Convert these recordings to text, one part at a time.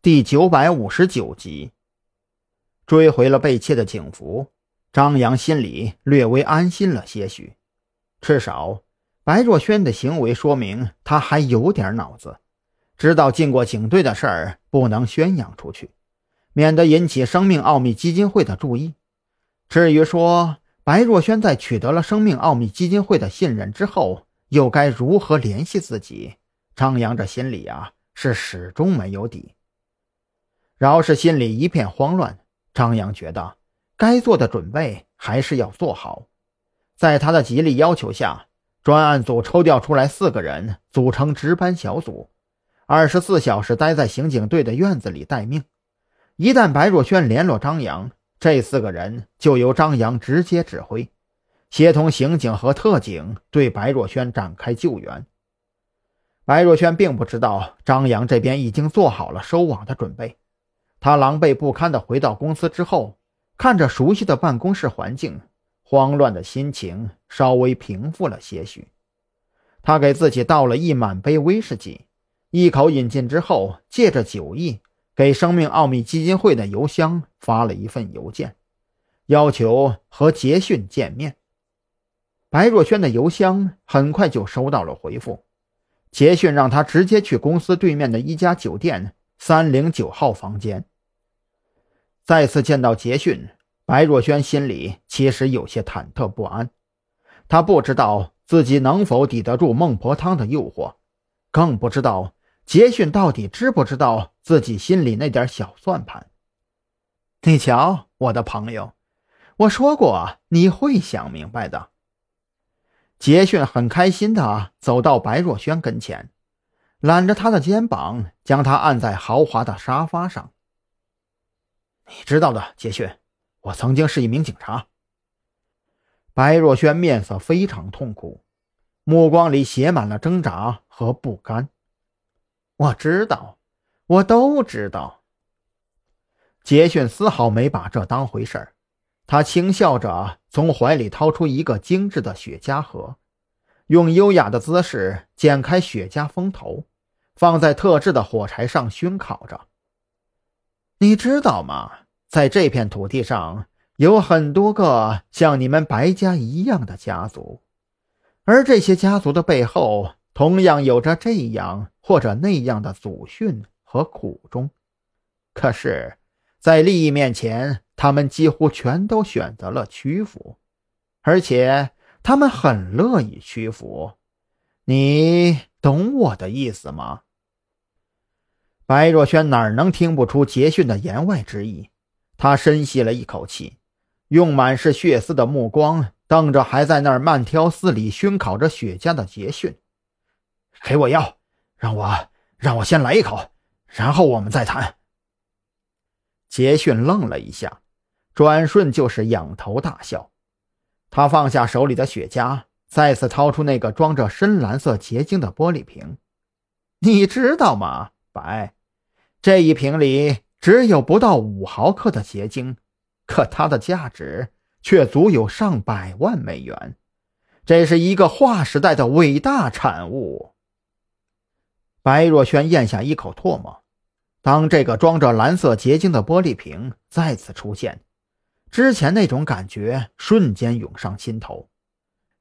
第九百五十九集，追回了被窃的警服，张扬心里略微安心了些许。至少，白若萱的行为说明他还有点脑子，知道进过警队的事儿不能宣扬出去，免得引起生命奥秘基金会的注意。至于说白若萱在取得了生命奥秘基金会的信任之后，又该如何联系自己？张扬这心里啊，是始终没有底。饶是心里一片慌乱，张扬觉得该做的准备还是要做好。在他的极力要求下，专案组抽调出来四个人组成值班小组，二十四小时待在刑警队的院子里待命。一旦白若萱联络张扬，这四个人就由张扬直接指挥，协同刑警和特警对白若萱展开救援。白若萱并不知道张扬这边已经做好了收网的准备。他狼狈不堪地回到公司之后，看着熟悉的办公室环境，慌乱的心情稍微平复了些许。他给自己倒了一满杯威士忌，一口饮尽之后，借着酒意，给生命奥秘基金会的邮箱发了一份邮件，要求和杰逊见面。白若萱的邮箱很快就收到了回复，杰逊让他直接去公司对面的一家酒店。三零九号房间。再次见到杰逊，白若萱心里其实有些忐忑不安。她不知道自己能否抵得住孟婆汤的诱惑，更不知道杰逊到底知不知道自己心里那点小算盘。你瞧，我的朋友，我说过你会想明白的。杰逊很开心的走到白若萱跟前。揽着他的肩膀，将他按在豪华的沙发上。你知道的，杰逊，我曾经是一名警察。白若萱面色非常痛苦，目光里写满了挣扎和不甘。我知道，我都知道。杰逊丝毫没把这当回事儿，他轻笑着从怀里掏出一个精致的雪茄盒。用优雅的姿势剪开雪茄封头，放在特制的火柴上熏烤着。你知道吗？在这片土地上有很多个像你们白家一样的家族，而这些家族的背后同样有着这样或者那样的祖训和苦衷。可是，在利益面前，他们几乎全都选择了屈服，而且。他们很乐意屈服，你懂我的意思吗？白若萱哪能听不出杰逊的言外之意？他深吸了一口气，用满是血丝的目光瞪着还在那儿慢条斯理熏烤着雪茄的杰逊：“给我药，让我让我先来一口，然后我们再谈。”杰逊愣了一下，转瞬就是仰头大笑。他放下手里的雪茄，再次掏出那个装着深蓝色结晶的玻璃瓶。你知道吗，白？这一瓶里只有不到五毫克的结晶，可它的价值却足有上百万美元。这是一个划时代的伟大产物。白若萱咽下一口唾沫。当这个装着蓝色结晶的玻璃瓶再次出现。之前那种感觉瞬间涌上心头，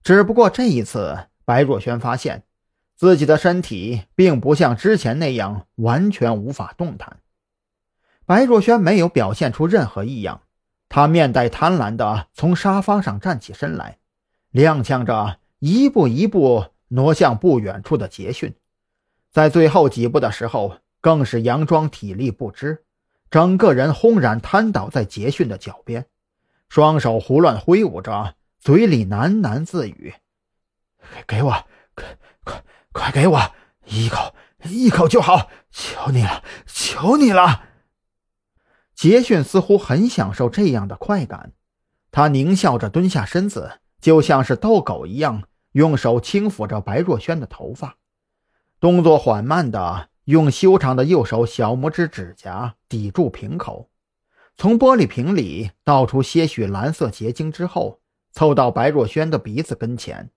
只不过这一次，白若萱发现自己的身体并不像之前那样完全无法动弹。白若萱没有表现出任何异样，她面带贪婪地从沙发上站起身来，踉跄着一步一步挪向不远处的杰逊，在最后几步的时候，更是佯装体力不支，整个人轰然瘫倒在杰逊的脚边。双手胡乱挥舞着，嘴里喃喃自语：“给我，快快快给我一口，一口就好，求你了，求你了。”杰逊似乎很享受这样的快感，他狞笑着蹲下身子，就像是逗狗一样，用手轻抚着白若萱的头发，动作缓慢的用修长的右手小拇指指甲抵住瓶口。从玻璃瓶里倒出些许蓝色结晶之后，凑到白若萱的鼻子跟前，